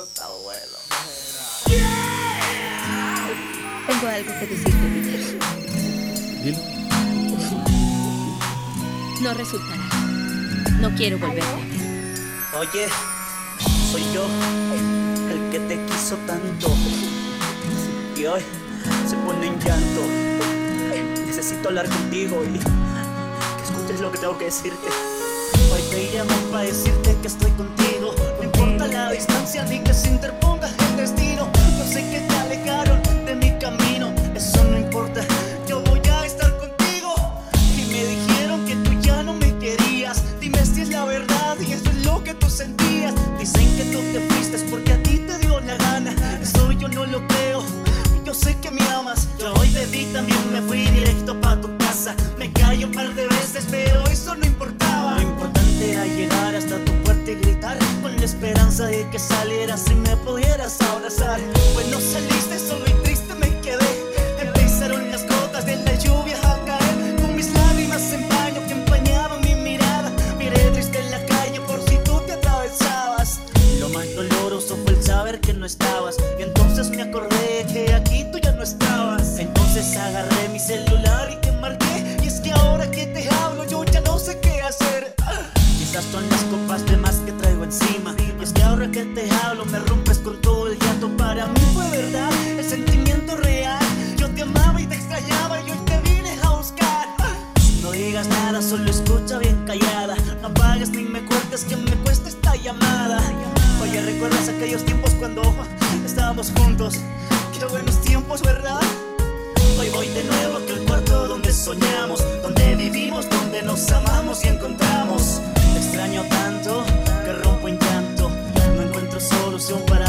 Esto está bueno. Tengo algo que decirte, Peter. Dilo. No resultará. No quiero volverte a ver. Oye, soy yo, el que te quiso tanto. Y hoy se pone en llanto. Necesito hablar contigo y que escuches lo que tengo que decirte. Hoy te llamo para decirte que estoy contigo. No importa la distancia ni que se interponga el destino. Yo sé que te alejaron de mi camino. Eso no importa. Yo voy a estar contigo. Y me dijeron que tú ya no me querías. Dime si es la verdad y eso es lo que tú sentías. Dicen que tú te fuiste porque a ti te dio la gana. Eso yo no lo creo. Yo sé que me amas. Yo hoy de ti también me fui esperanza de que salieras y me pudieras abrazar. Pues no saliste, solo y triste me quedé. Empezaron las gotas de la lluvia a caer. Con mis lágrimas en baño que empañaban mi mirada. Miré triste en la calle por si tú te atravesabas. Lo más doloroso fue el saber que no estabas. Y entonces me acordé que aquí tú ya no estabas. Entonces agarré mi celular y te marqué. Y es que ahora que te hablo, yo ya no sé qué hacer. Quizás son las copas de más que traigo encima. Para mí fue verdad, el sentimiento real. Yo te amaba y te extrañaba y hoy te vine a buscar. No digas nada, solo escucha bien callada. No apagues ni me cortes que me cuesta esta llamada. Oye, ¿recuerdas aquellos tiempos cuando estábamos juntos? Qué buenos tiempos, ¿verdad? Hoy voy de nuevo a aquel cuarto donde soñamos, donde vivimos, donde nos amamos y encontramos. Te extraño tanto que rompo en llanto. No encuentro solución para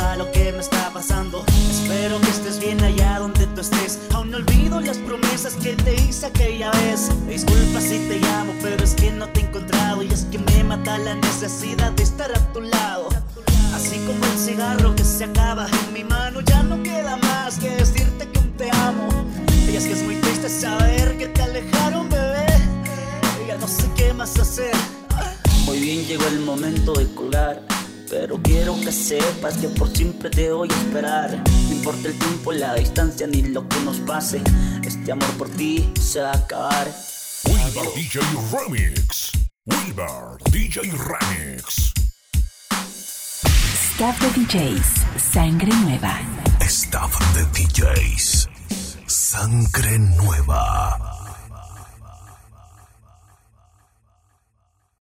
promesas que te hice aquella vez. Disculpa si te llamo, pero es que no te he encontrado. Y es que me mata la necesidad de estar a tu lado. Así como el cigarro que se acaba en mi mano, ya no queda más que decirte que te amo. Y es que es muy triste saber que te alejaron, bebé. Y ya no sé qué más hacer. Muy bien, llegó el momento de colgar. Pero quiero que sepas que por siempre te voy a esperar. No importa el tiempo, la distancia ni lo que nos pase. Este amor por ti se va a acabar. Wilbar DJ Remix. Wilbar DJ Remix. Staff de DJs, sangre nueva. Staff de DJs. Sangre nueva.